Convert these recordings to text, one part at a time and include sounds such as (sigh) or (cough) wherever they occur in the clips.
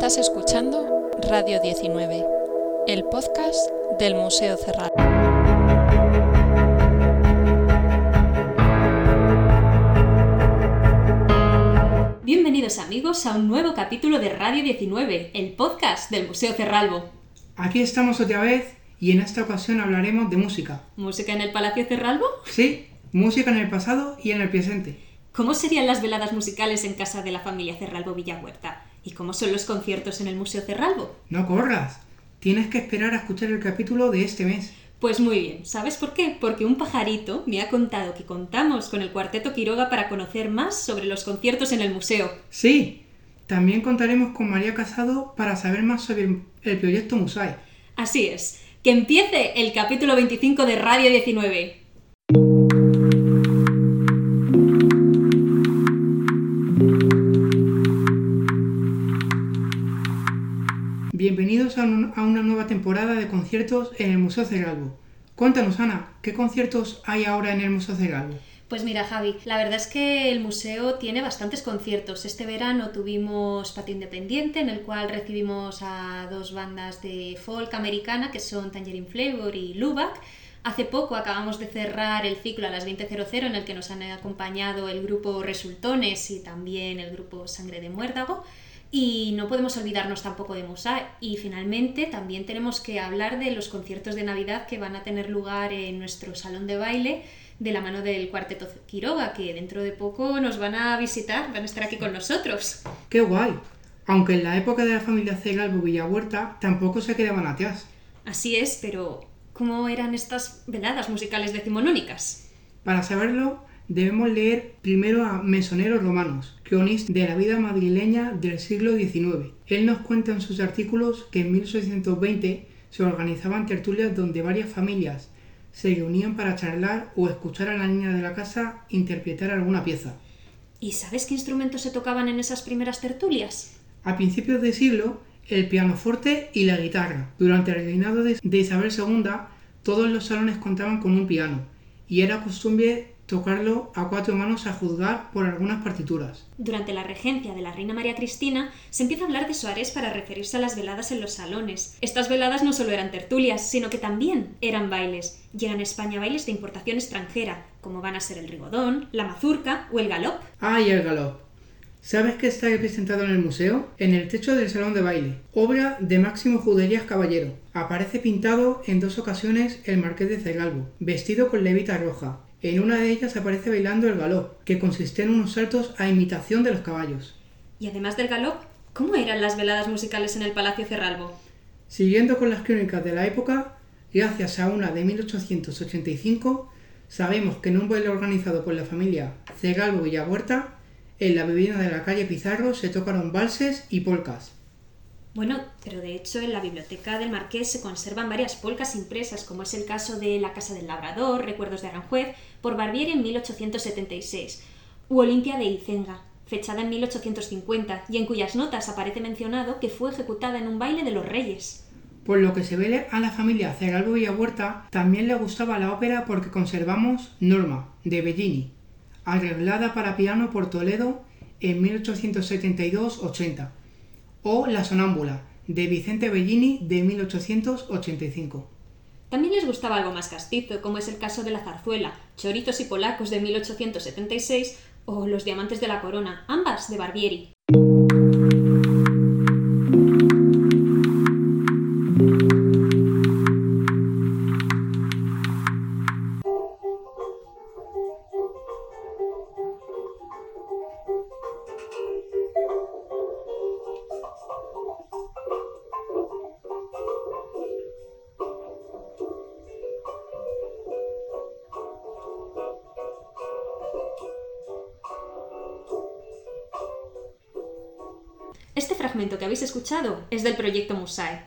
Estás escuchando Radio 19, el podcast del Museo Cerrado. Bienvenidos amigos a un nuevo capítulo de Radio 19, el podcast del Museo Cerralbo. Aquí estamos otra vez y en esta ocasión hablaremos de música. ¿Música en el Palacio Cerralbo? Sí, música en el pasado y en el presente. ¿Cómo serían las veladas musicales en casa de la familia Cerralbo Villahuerta? ¿Y cómo son los conciertos en el Museo Cerralbo? No corras, tienes que esperar a escuchar el capítulo de este mes. Pues muy bien, ¿sabes por qué? Porque un pajarito me ha contado que contamos con el Cuarteto Quiroga para conocer más sobre los conciertos en el museo. Sí, también contaremos con María Casado para saber más sobre el proyecto Musai. Así es, que empiece el capítulo 25 de Radio 19. A, un- a una nueva temporada de conciertos en el Museo Cerralbo. Cuéntanos, Ana, ¿qué conciertos hay ahora en el Museo Cerralbo? Pues mira, Javi, la verdad es que el museo tiene bastantes conciertos. Este verano tuvimos Patio Independiente, en el cual recibimos a dos bandas de folk americana, que son Tangerine Flavor y Lubac. Hace poco acabamos de cerrar el ciclo a las 20.00, en el que nos han acompañado el grupo Resultones y también el grupo Sangre de Muérdago. Y no podemos olvidarnos tampoco de Musa. Y finalmente también tenemos que hablar de los conciertos de Navidad que van a tener lugar en nuestro salón de baile de la mano del Cuarteto Quiroga, que dentro de poco nos van a visitar, van a estar aquí con nosotros. ¡Qué guay! Aunque en la época de la familia Cerralbo Villahuerta tampoco se quedaban atrás. Así es, pero ¿cómo eran estas veladas musicales decimonónicas? Para saberlo, debemos leer primero a Mesonero Romanos, cronista de la vida madrileña del siglo XIX. Él nos cuenta en sus artículos que en 1820 se organizaban tertulias donde varias familias se reunían para charlar o escuchar a la niña de la casa interpretar alguna pieza. ¿Y sabes qué instrumentos se tocaban en esas primeras tertulias? A principios de siglo, el pianoforte y la guitarra. Durante el reinado de Isabel II, todos los salones contaban con un piano, y era costumbre tocarlo a cuatro manos a juzgar por algunas partituras. Durante la regencia de la reina María Cristina se empieza a hablar de soares para referirse a las veladas en los salones. Estas veladas no solo eran tertulias, sino que también eran bailes. Llegan a España bailes de importación extranjera, como van a ser el rigodón, la mazurca o el galop. ¡Ah, y el galop! ¿Sabes qué está representado en el museo? En el techo del salón de baile, obra de Máximo Juderías Caballero. Aparece pintado en dos ocasiones el marqués de Cerralbo, vestido con levita roja. En una de ellas aparece bailando el galop, que consiste en unos saltos a imitación de los caballos. Y además del galop, ¿cómo eran las veladas musicales en el Palacio Cerralbo? Siguiendo con las crónicas de la época, gracias a una de 1885, sabemos que en un baile organizado por la familia Cerralbo Villahuerta, en la vivienda de la calle Pizarro se tocaron valses y polcas. Bueno, pero de hecho en la biblioteca del Marqués se conservan varias polcas impresas, como es el caso de La Casa del Labrador, Recuerdos de Aranjuez, por Barbieri en 1876, u Olimpia de Icenga, fechada en 1850, y en cuyas notas aparece mencionado que fue ejecutada en un baile de los reyes. Por lo que se ve a la familia Cerralbo Villahuerta también le gustaba la ópera porque conservamos Norma, de Bellini, arreglada para piano por Toledo en 1872-80, o La Sonámbula, de Vicente Bellini de 1885. También les gustaba algo más castizo, como es el caso de la zarzuela, Chorizos y Polacos de 1876 o Los Diamantes de la Corona, ambas de Barbieri. Escuchado es del proyecto Musae.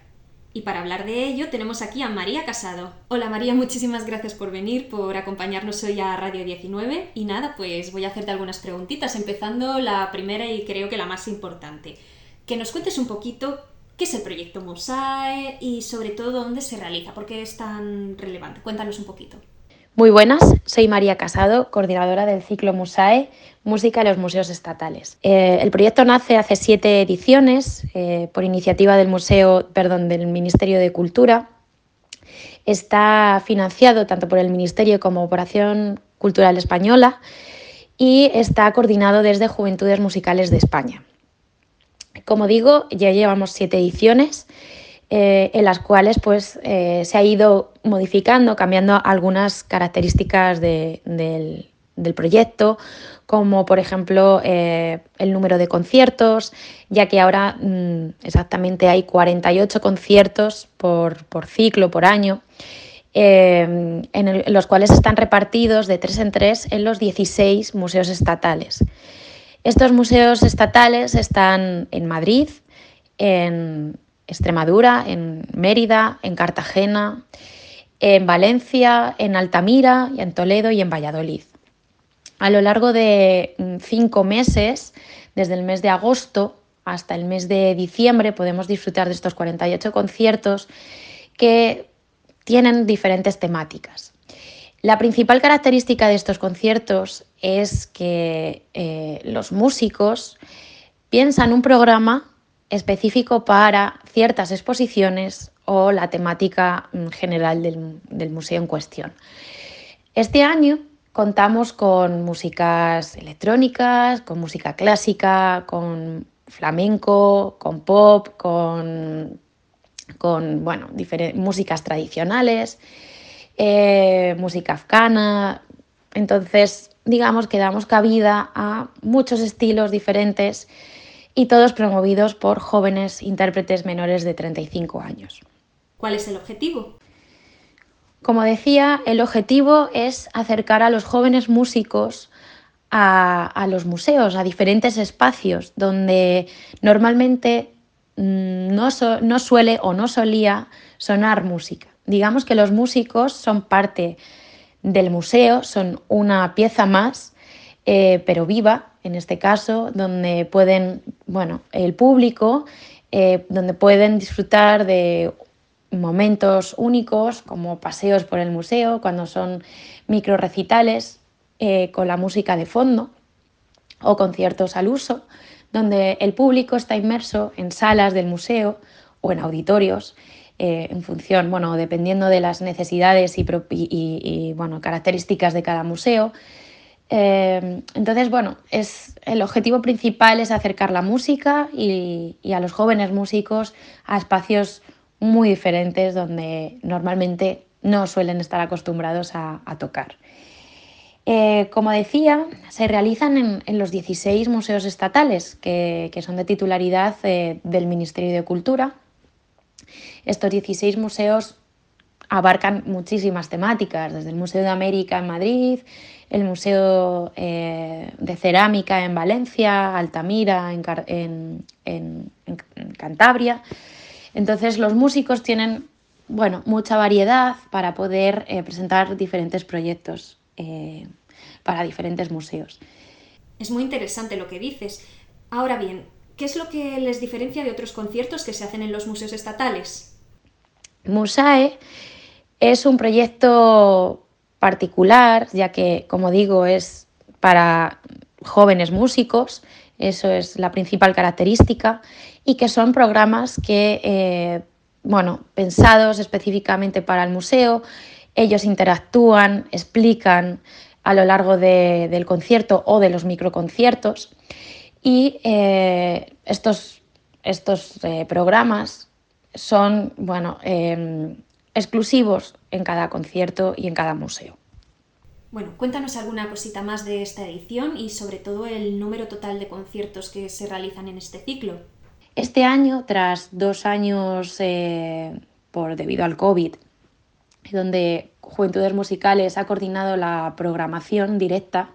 Y para hablar de ello tenemos aquí a María Casado. Hola María, muchísimas gracias por venir, por acompañarnos hoy a Radio 19. Y nada, pues voy a hacerte algunas preguntitas, empezando la primera y creo que la más importante. Que nos cuentes un poquito qué es el proyecto Musae y sobre todo dónde se realiza, por qué es tan relevante. Cuéntanos un poquito. Muy buenas, soy María Casado, coordinadora del ciclo MUSAE, Música en los Museos Estatales. Eh, el proyecto nace hace siete ediciones eh, por iniciativa del Museo, perdón, del Ministerio de Cultura. Está financiado tanto por el Ministerio como por Acción Cultural Española y está coordinado desde Juventudes Musicales de España. Como digo, ya llevamos siete ediciones eh, en las cuales pues, eh, se ha ido modificando, cambiando algunas características del, proyecto, como por ejemplo eh, el número de conciertos, ya que ahora mm, exactamente hay 48 conciertos por, ciclo, por año. en, los cuales están repartidos de tres en tres en los 16 museos estatales. Estos museos estatales están en Madrid, en, Extremadura, en Mérida, en Cartagena, en Valencia, en Altamira, en Toledo y en Valladolid. A lo largo de mm, cinco meses, desde el mes de agosto hasta el mes de diciembre, podemos disfrutar de estos 48 conciertos que tienen diferentes temáticas. La principal característica de estos conciertos es que eh, los músicos piensan un programa específico para ciertas exposiciones o la temática mm, general del, museo en cuestión. Este año contamos con músicas electrónicas, con música clásica, con flamenco, con pop, con, con bueno, músicas tradicionales, eh, música afgana. Entonces, digamos que damos cabida a muchos estilos diferentes y todos promovidos por jóvenes intérpretes menores de 35 años. ¿Cuál es el objetivo? Como decía, el objetivo es acercar a los jóvenes músicos a, los museos, a diferentes espacios donde normalmente mm, no, no suele o no solía sonar música. Digamos que los músicos son parte del museo, son una pieza más, eh, pero viva, en este caso, donde pueden, bueno, el público, eh, donde pueden disfrutar de momentos únicos como paseos por el museo, cuando son micro recitales eh, con la música de fondo o conciertos al uso, donde el público está inmerso en salas del museo o en auditorios eh, en función, bueno, dependiendo de las necesidades y, bueno, características de cada museo. Eh, entonces, bueno, es, el objetivo principal es acercar la música y, a los jóvenes músicos a espacios muy diferentes donde normalmente no suelen estar acostumbrados a, tocar. Eh, como decía, se realizan en, los 16 museos estatales que, son de titularidad eh, del Ministerio de Cultura. Estos 16 museos abarcan muchísimas temáticas, desde el Museo de América en Madrid, el Museo eh, de Cerámica en Valencia, Altamira en, Cantabria. Entonces los músicos tienen bueno, mucha variedad para poder eh, presentar diferentes proyectos eh, para diferentes museos. Es muy interesante lo que dices. Ahora bien, ¿qué es lo que les diferencia de otros conciertos que se hacen en los museos estatales? Musae es un proyecto particular, ya que, como digo, es para jóvenes músicos, eso es la principal característica, y que son programas que, eh, bueno, pensados específicamente para el museo, ellos interactúan, explican a lo largo del concierto o de los microconciertos, y eh, estos, estos eh, programas son, bueno, em, exclusivos en cada concierto y en cada museo. Bueno, cuéntanos alguna cosita más de esta edición y sobre todo el número total de conciertos que se realizan en este ciclo. Este año, tras dos años eh, por debido al COVID, donde Juventudes Musicales ha coordinado la programación directa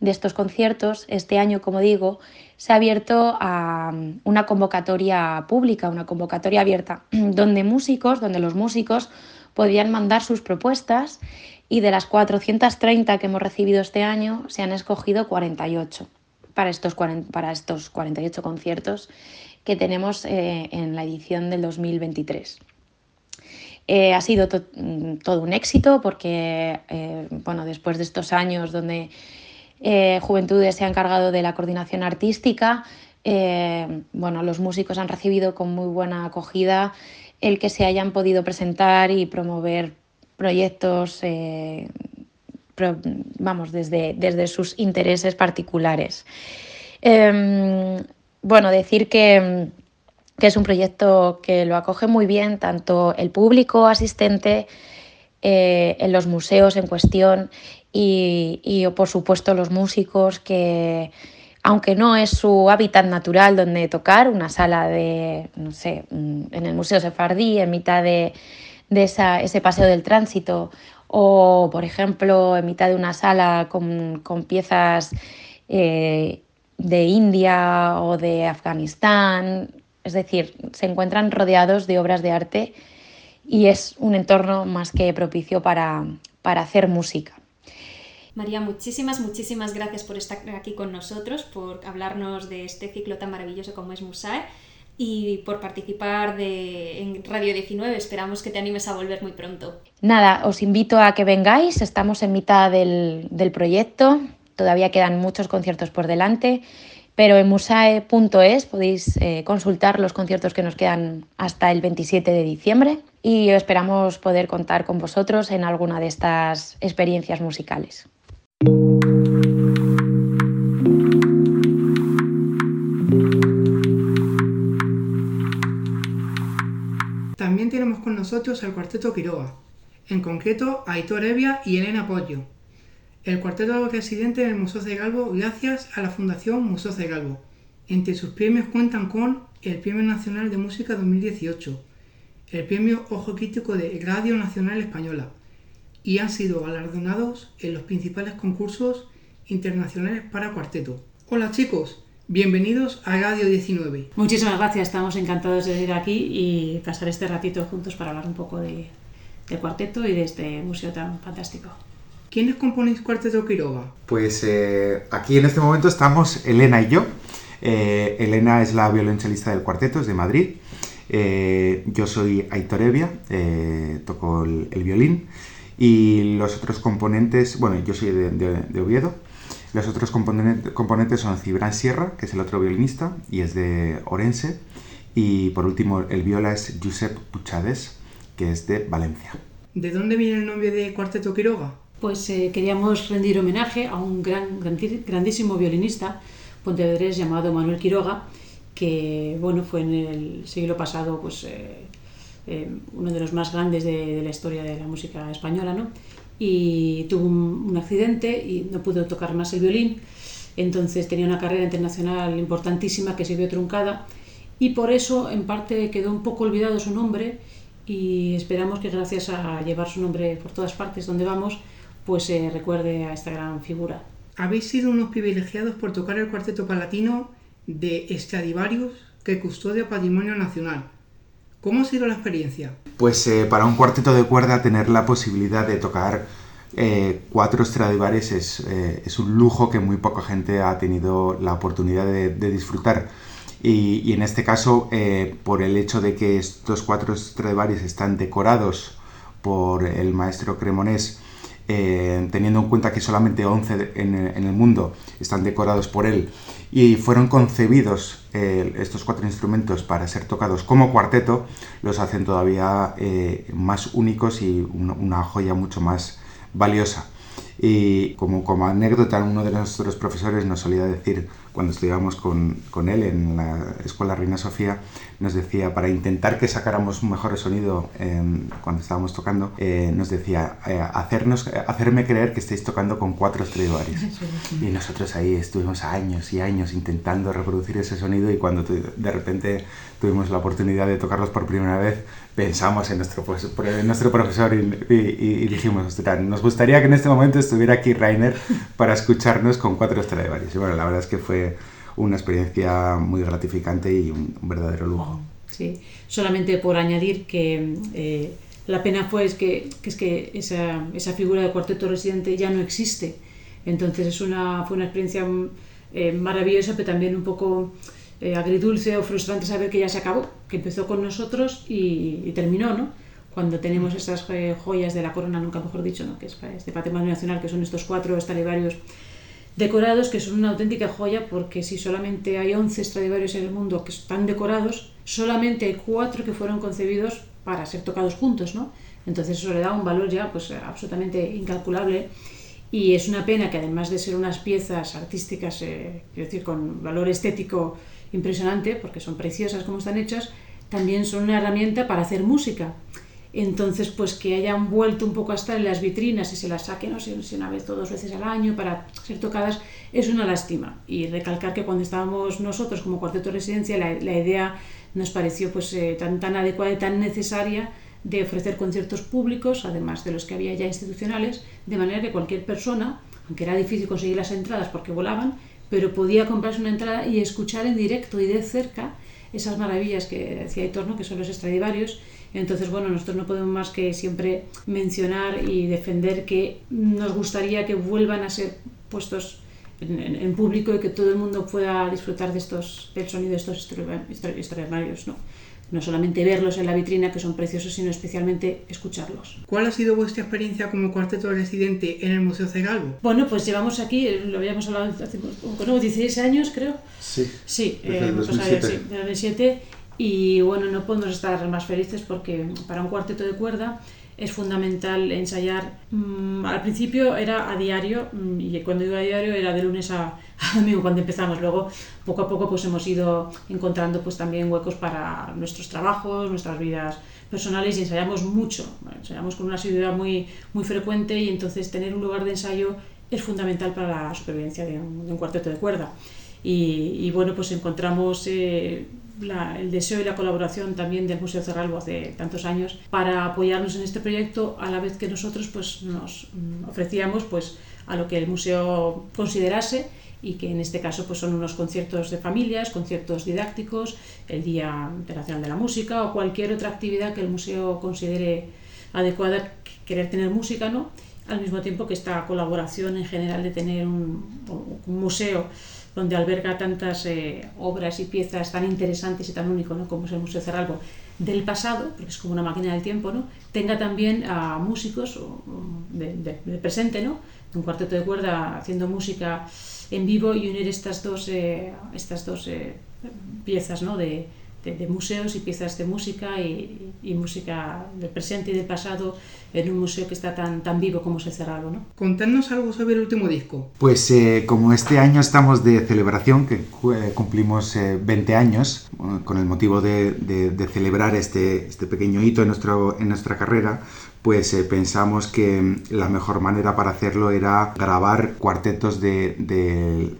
de estos conciertos, este año, como digo, se ha abierto a una convocatoria pública, una convocatoria abierta, (clears throat) donde músicos, donde los músicos podían mandar sus propuestas y de las 430 que hemos recibido este año se han escogido 48 para estos, para estos 48 conciertos que tenemos eh, en la edición del 2023. Eh, ha sido mm, todo un éxito porque, eh, bueno, después de estos años donde Juventudes se ha encargado de la coordinación artística, bueno, los músicos han recibido con muy buena acogida el que se hayan podido presentar y promover proyectos, vamos, desde, desde sus intereses particulares. Em, bueno, decir que, es un proyecto que lo acoge muy bien tanto el público asistente eh, en los museos en cuestión y, por supuesto los músicos que, aunque no es su hábitat natural donde tocar, una sala de, no sé, en el Museo Sefardí, en mitad de, ese paseo del tránsito, o por ejemplo en mitad de una sala con, piezas eh, de India o de Afganistán, es decir, se encuentran rodeados de obras de arte y es un entorno más que propicio para, para hacer música. María, muchísimas, muchísimas gracias por estar aquí con nosotros, por hablarnos de este ciclo tan maravilloso como es Musae y por participar de, en Radio 19. Esperamos que te animes a volver muy pronto. Nada, os invito a que vengáis, estamos en mitad del, proyecto, Todavía quedan muchos conciertos por delante, pero en musae.es podéis eh, consultar los conciertos que nos quedan hasta el 27 de diciembre y esperamos poder contar con vosotros en alguna de estas experiencias musicales. También tenemos con nosotros al cuarteto Quiroga, en concreto a Aitor Evia y Elena Pollo, el cuarteto residente del Museo de Galvo gracias a la Fundación Museo de Galvo. Entre sus premios cuentan con el Premio Nacional de Música 2018, el Premio Ojo Crítico de Radio Nacional Española y han sido galardonados en los principales concursos internacionales para cuarteto. Hola chicos, bienvenidos a Radio 19. Muchísimas gracias, estamos encantados de venir aquí y pasar este ratito juntos para hablar un poco de, del cuarteto y de este museo tan fantástico. ¿Quiénes componéis Cuarteto Quiroga? Pues eh, aquí en este momento estamos Elena y yo. Eh, Elena es la violonchelista del cuarteto, es de Madrid. Eh, yo soy Aitor Evia, toco el, violín. Y los otros componentes, bueno, yo soy de, Oviedo. Los otros componentes son Cibran Sierra, que es el otro violinista, y es de Orense. Y por último, el viola es Josep Puchades, que es de Valencia. ¿De dónde viene el nombre de Cuarteto Quiroga? pues eh, queríamos rendir homenaje a un gran, grandísimo violinista pontevedrés llamado Manuel Quiroga, que bueno, fue en el siglo pasado pues, eh, eh, uno de los más grandes de, la historia de la música española, ¿no? y tuvo un, accidente y no pudo tocar más el violín, entonces tenía una carrera internacional importantísima que se vio truncada y por eso en parte quedó un poco olvidado su nombre y esperamos que gracias a llevar su nombre por todas partes donde vamos, pues se recuerde a esta gran figura. Habéis sido unos privilegiados por tocar el cuarteto palatino de Stradivarius que custodia Patrimonio Nacional. ¿Cómo ha sido la experiencia? Pues eh, para un cuarteto de cuerda tener la posibilidad de tocar eh, cuatro Stradivarius es, eh, es, un lujo que muy poca gente ha tenido la oportunidad de, disfrutar. Y, y, en este caso, por el hecho de que estos cuatro Stradivarius están decorados por el maestro Cremonés eh, teniendo en cuenta que solamente 11 en, el mundo están decorados por él y fueron concebidos eh, estos cuatro instrumentos para ser tocados como cuarteto, los hacen todavía eh, más únicos y una joya mucho más valiosa. Y como, como anécdota, uno de nuestros profesores nos solía decir, cuando estudiábamos con, con, él en la Escuela Reina Sofía, nos decía, para intentar que sacáramos un mejor sonido cuando estábamos tocando, eh, nos decía, eh, hacernos, hacerme creer que estáis tocando con cuatro Stradivarius. Y nosotros ahí estuvimos años y años intentando reproducir ese sonido y cuando de repente tuvimos la oportunidad de tocarlos por primera vez, pensamos en nuestro, pues, en nuestro profesor y, dijimos, nos gustaría que en este momento estuviera aquí Rainer para escucharnos con cuatro Stradivarius. Y bueno, la verdad es que fue una experiencia muy gratificante y un, verdadero lujo. Sí, solamente por añadir que eh, la pena fue es que, es que esa, esa, figura de cuarteto residente ya no existe. Entonces es una, fue una experiencia eh, maravillosa, pero también un poco eh, agridulce o frustrante saber que ya se acabó, que empezó con nosotros y, terminó, ¿no? cuando tenemos estas eh, joyas de la corona, nunca mejor dicho, ¿no? que es este patrimonio nacional, que son estos cuatro Stradivarius decorados, que son una auténtica joya, porque si solamente hay 11 Stradivarius en el mundo que están decorados, solamente hay cuatro que fueron concebidos para ser tocados juntos, ¿no? Entonces eso le da un valor ya pues absolutamente incalculable y es una pena que además de ser unas piezas artísticas, eh, quiero decir, con valor estético impresionante, porque son preciosas como están hechas, también son una herramienta para hacer música. Entonces, pues que hayan vuelto un poco a estar en las vitrinas y se las saquen, no sé una vez o dos veces al año para ser tocadas, es una lástima. Y recalcar que cuando estábamos nosotros como cuarteto de residencia, la, idea nos pareció pues eh, tan, tan adecuada y tan necesaria de ofrecer conciertos públicos, además de los que había ya institucionales, de manera que cualquier persona, aunque era difícil conseguir las entradas porque volaban, pero podía comprarse una entrada y escuchar en directo y de cerca esas maravillas que decía Hitorno, que son los Stradivarius. Entonces, bueno, nosotros no podemos más que siempre mencionar y defender que nos gustaría que vuelvan a ser puestos en, público y que todo el mundo pueda disfrutar de estos, del sonido de estos Stradivarius, ¿no? no solamente verlos en la vitrina, que son preciosos, sino especialmente escucharlos. ¿Cuál ha sido vuestra experiencia como cuarteto residente en el Museo Cegalvo? Bueno, pues llevamos aquí, lo habíamos hablado hace 16 años, creo. Sí. Sí, desde el 2007. Y bueno, no podemos estar más felices porque para un cuarteto de cuerda es fundamental ensayar. Mm, al principio era a diario, mm, y cuando digo a diario era de lunes (laughs) a, domingo cuando empezamos. Luego, poco a poco, pues hemos ido encontrando pues también huecos para nuestros trabajos, nuestras vidas personales y ensayamos mucho. ensayamos con una asiduidad muy, muy frecuente y entonces tener un lugar de ensayo es fundamental para la supervivencia de un, cuarteto de cuerda. Y, bueno, pues encontramos eh, el deseo y la colaboración también del Museo Cerralbo hace tantos años para apoyarnos en este proyecto a la vez que nosotros pues, nos mm, ofrecíamos pues, a lo que el museo considerase y que en este caso pues, son unos conciertos de familias, conciertos didácticos, el Día Internacional de la Música o cualquier otra actividad que el museo considere adecuada querer tener música, ¿no? al mismo tiempo que esta colaboración en general de tener un, un museo donde alberga tantas eh, obras y piezas tan interesantes y tan únicos ¿no? como es el Museo Cerralbo del pasado, porque es como una máquina del tiempo, ¿no? tenga también a músicos del de, presente, ¿no? un cuarteto de cuerda haciendo música en vivo y unir estas dos, eh, estas dos eh, piezas ¿no? de, de, museos y piezas de música y, y, música del presente y del pasado en un museo que está tan, tan vivo como se cerrado. ¿no? Contadnos algo sobre el último disco. Pues eh, como este año estamos de celebración, que eh, cumplimos 20 eh, años, con el motivo de, de, de, celebrar este, este pequeño hito en, nuestro, en nuestra carrera, pues pensamos que la mejor manera para hacerlo era grabar cuartetos de,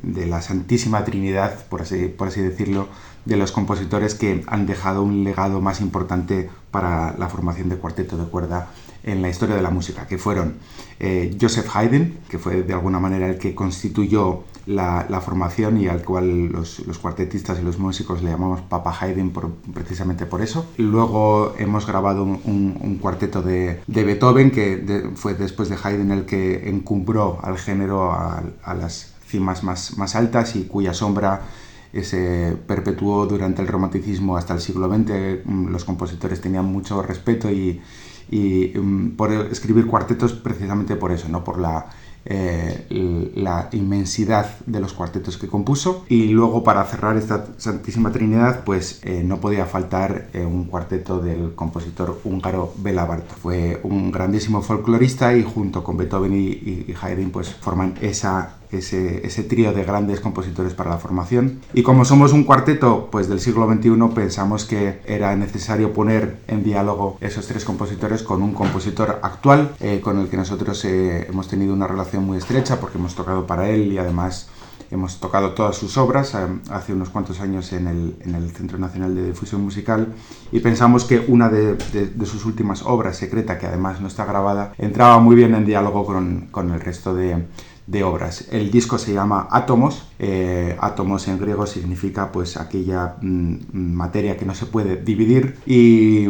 de la Santísima Trinidad, por así, por así decirlo, de los compositores que han dejado un legado más importante para la formación de cuarteto de cuerda en la historia de la música, que fueron eh, Joseph Haydn, que fue de alguna manera el que constituyó la, formación y al cual los, cuartetistas y los músicos le llamamos Papa Haydn precisamente por eso. Luego hemos grabado un, cuarteto de, Beethoven, que fue después de Haydn el que encumbró al género a, las cimas más altas y cuya sombra se perpetuó durante el romanticismo hasta el siglo XX. Mm, los compositores tenían mucho respeto y, mm, por escribir cuartetos precisamente por eso, ¿no? por la, eh, la inmensidad de los cuartetos que compuso. Y luego para cerrar esta Santísima Trinidad, pues eh, no podía faltar eh, un cuarteto del compositor húngaro Bela. Fue un grandísimo folclorista y junto con Beethoven y, y Haydn pues forman esa ese, ese trío de grandes compositores para la formación. Y como somos un cuarteto pues, del siglo XXI, pensamos que era necesario poner en diálogo esos tres compositores con un compositor actual, eh, con el que nosotros eh, hemos tenido una relación muy estrecha porque hemos tocado para él y además hemos tocado todas sus obras eh, hace unos cuantos años en el, en el, Centro Nacional de Difusión Musical y pensamos que una de, de, sus últimas obras, secreta, que además no está grabada, entraba muy bien en diálogo con, con el resto de, de obras. El disco se llama Átomos. Eh, átomos en griego significa pues aquella mm, materia que no se puede dividir y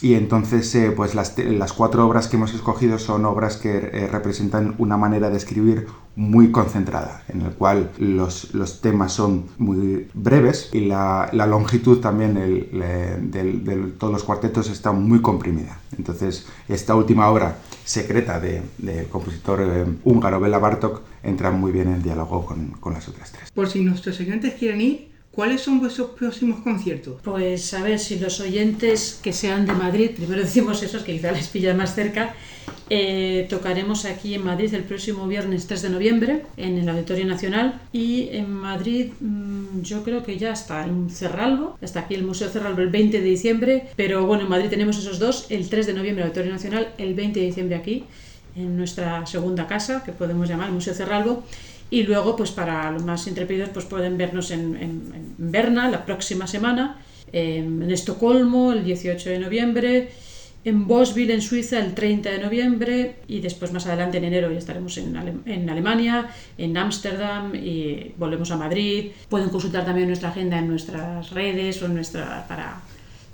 y entonces, eh, pues las, las, cuatro obras que hemos escogido son obras que eh, representan una manera de escribir muy concentrada, en el cual los, los temas son muy breves y la, la longitud también de todos los cuartetos está muy comprimida. Entonces, esta última obra secreta del de compositor eh, húngaro Bela Bartok entra muy bien en diálogo con, con las otras tres. Por si nuestros oyentes quieren ir, ¿Cuáles son vuestros próximos conciertos? Pues a ver, si los oyentes que sean de Madrid, primero (laughs) decimos esos que quizá les pilla más cerca, eh, tocaremos aquí en Madrid el próximo viernes 3 de noviembre en el Auditorio Nacional y en Madrid mm, yo creo que ya está en Cerralbo, está aquí el Museo Cerralbo el 20 de diciembre, pero bueno, en Madrid tenemos esos dos, el 3 de noviembre el Auditorio Nacional, el 20 de diciembre aquí en nuestra segunda casa que podemos llamar Museo Cerralbo y luego, pues para los más intrépidos, pues pueden vernos en, Berna la próxima semana, en, Estocolmo el 18 de noviembre, en Bosville, en Suiza, el 30 de noviembre y después más adelante en enero ya estaremos en, en Alemania, en Ámsterdam y volvemos a Madrid. Pueden consultar también nuestra agenda en nuestras redes o en nuestra para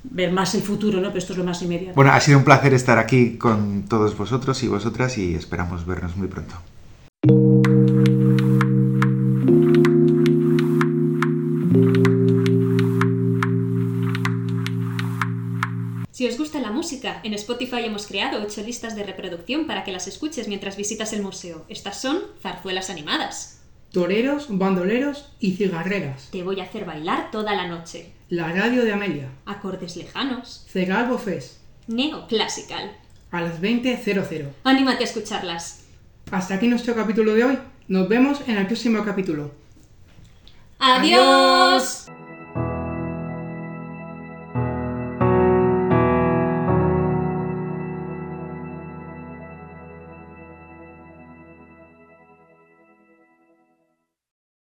ver más el futuro, ¿no? Pero esto es lo más inmediato. Bueno, ha sido un placer estar aquí con todos vosotros y vosotras y esperamos vernos muy pronto. Si os gusta la música, en Spotify hemos creado ocho listas de reproducción para que las escuches mientras visitas el museo. Estas son zarzuelas animadas. Toreros, bandoleros y cigarreras. Te voy a hacer bailar toda la noche. La radio de Amelia. Acordes lejanos. Cegalbo Fest. Neoclassical. A las 20.00. Anímate a escucharlas. Hasta aquí nuestro capítulo de hoy. Nos vemos en el próximo capítulo. ¡Adiós!